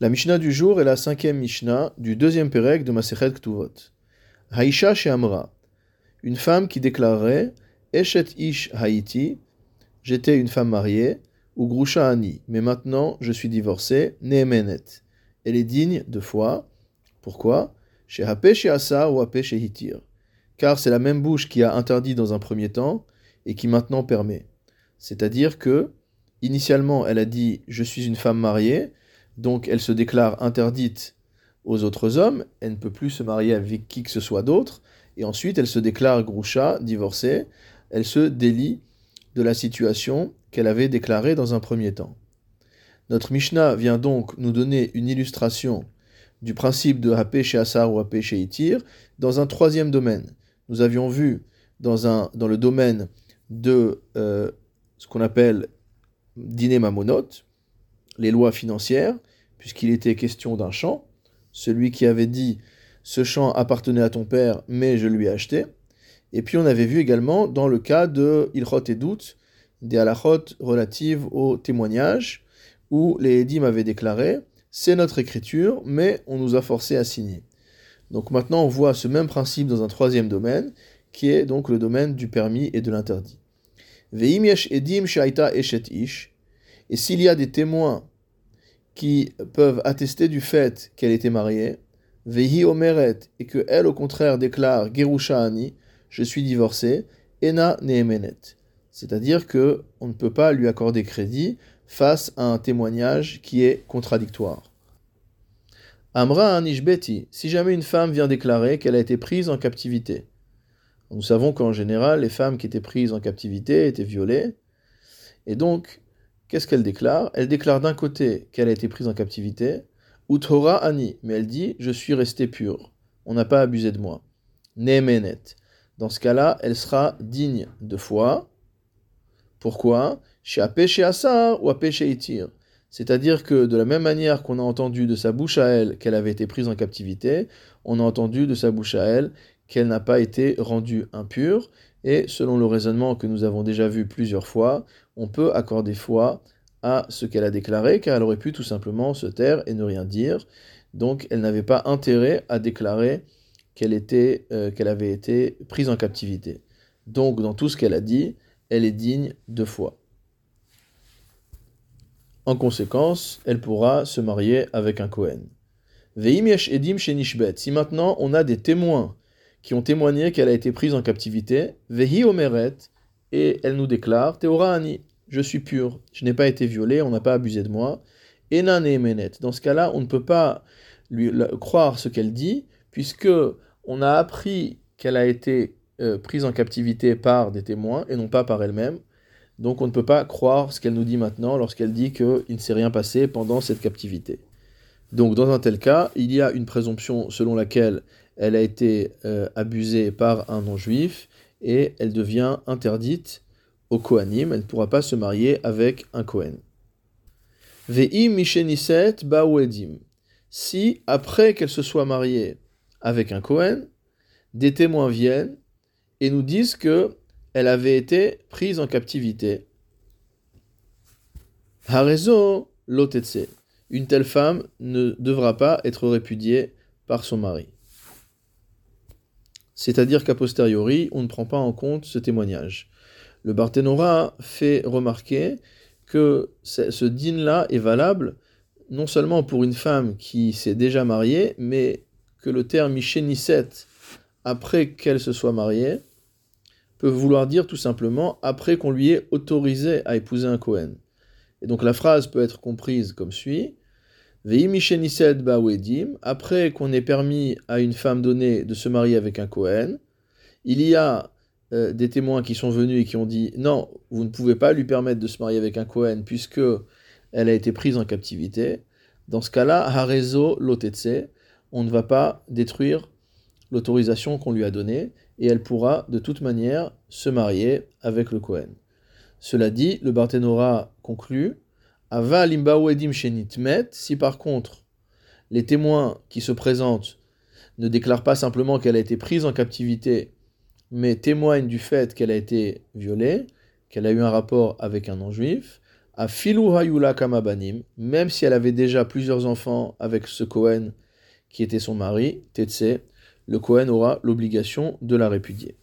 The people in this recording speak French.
La Mishnah du jour est la cinquième Mishnah du deuxième Pérec de Masechet Ktuvot. Haïcha chez Amra. Une femme qui déclarerait Eshet Ish Haïti, j'étais une femme mariée, ou Grusha Ani, mais maintenant je suis divorcée, Nehemenet. Elle est digne de foi. Pourquoi? Chez Hape chez Asa ou Hape chez Hitir. Car c'est la même bouche qui a interdit dans un premier temps et qui maintenant permet. C'est-à-dire que, initialement, elle a dit Je suis une femme mariée donc elle se déclare interdite aux autres hommes, elle ne peut plus se marier avec qui que ce soit d'autre, et ensuite elle se déclare groucha, divorcée, elle se délie de la situation qu'elle avait déclarée dans un premier temps. Notre Mishnah vient donc nous donner une illustration du principe de Hapé chez Asar ou Hapé chez Itir dans un troisième domaine. Nous avions vu dans, un, dans le domaine de euh, ce qu'on appelle dîner mamonot, les lois financières, puisqu'il était question d'un champ. Celui qui avait dit ce champ appartenait à ton père, mais je lui ai acheté. Et puis on avait vu également dans le cas de Ilchot et doute, des halachot relatives au témoignage, où les Edim avaient déclaré c'est notre écriture, mais on nous a forcé à signer. Donc maintenant on voit ce même principe dans un troisième domaine, qui est donc le domaine du permis et de l'interdit. Veim edim shaita eshet ish. Et s'il y a des témoins qui peuvent attester du fait qu'elle était mariée, Vehi Omeret, et que elle au contraire déclare Gerusha Ani, je suis divorcée, Ena Nehemenet. C'est-à-dire que on ne peut pas lui accorder crédit face à un témoignage qui est contradictoire. Amra Anishbeti, si jamais une femme vient déclarer qu'elle a été prise en captivité. Nous savons qu'en général, les femmes qui étaient prises en captivité étaient violées, et donc qu'est-ce qu'elle déclare? Elle déclare d'un côté qu'elle a été prise en captivité, ou Ani, mais elle dit Je suis restée pure, on n'a pas abusé de moi. Nemenet. Dans ce cas-là, elle sera digne de foi. Pourquoi? Chez chez Assar ou chez Itir. C'est-à-dire que de la même manière qu'on a entendu de sa bouche à elle qu'elle avait été prise en captivité, on a entendu de sa bouche à elle qu'elle n'a pas été rendue impure, et selon le raisonnement que nous avons déjà vu plusieurs fois, on peut accorder foi à ce qu'elle a déclaré, car elle aurait pu tout simplement se taire et ne rien dire. Donc elle n'avait pas intérêt à déclarer qu'elle euh, avait été prise en captivité. Donc dans tout ce qu'elle a dit, elle est digne de foi. En conséquence, elle pourra se marier avec un Kohen. edim Si maintenant on a des témoins qui ont témoigné qu'elle a été prise en captivité, Vehi Omeret, et elle nous déclare, Théora Ani, je suis pure, je n'ai pas été violée, on n'a pas abusé de moi. Enan et Menet. Dans ce cas-là, on ne peut pas lui croire ce qu'elle dit, puisque on a appris qu'elle a été euh, prise en captivité par des témoins et non pas par elle-même. Donc on ne peut pas croire ce qu'elle nous dit maintenant lorsqu'elle dit qu'il ne s'est rien passé pendant cette captivité. Donc dans un tel cas, il y a une présomption selon laquelle elle a été euh, abusée par un non-juif et elle devient interdite au Kohanim, elle ne pourra pas se marier avec un Kohen. Ve'im misheniset ba'uedim. Si, après qu'elle se soit mariée avec un Kohen, des témoins viennent et nous disent que elle avait été prise en captivité. Harezo lotetse. Une telle femme ne devra pas être répudiée par son mari. C'est-à-dire qu'a posteriori, on ne prend pas en compte ce témoignage le Barthénora fait remarquer que ce dîne-là est valable non seulement pour une femme qui s'est déjà mariée, mais que le terme Mishénisset, après qu'elle se soit mariée, peut vouloir dire tout simplement après qu'on lui ait autorisé à épouser un Kohen. Et donc la phrase peut être comprise comme suit après qu'on ait permis à une femme donnée de se marier avec un Kohen, il y a euh, des témoins qui sont venus et qui ont dit non, vous ne pouvez pas lui permettre de se marier avec un Cohen puisque elle a été prise en captivité. Dans ce cas-là, Harezo Lotetse, on ne va pas détruire l'autorisation qu'on lui a donnée et elle pourra de toute manière se marier avec le Cohen. Cela dit, le Barthénora conclut Ava edim shenitmet, si par contre les témoins qui se présentent ne déclarent pas simplement qu'elle a été prise en captivité mais témoigne du fait qu'elle a été violée, qu'elle a eu un rapport avec un non-juif, à Filou Hayula Kamabanim, même si elle avait déjà plusieurs enfants avec ce Cohen qui était son mari, Tetse, le Cohen aura l'obligation de la répudier.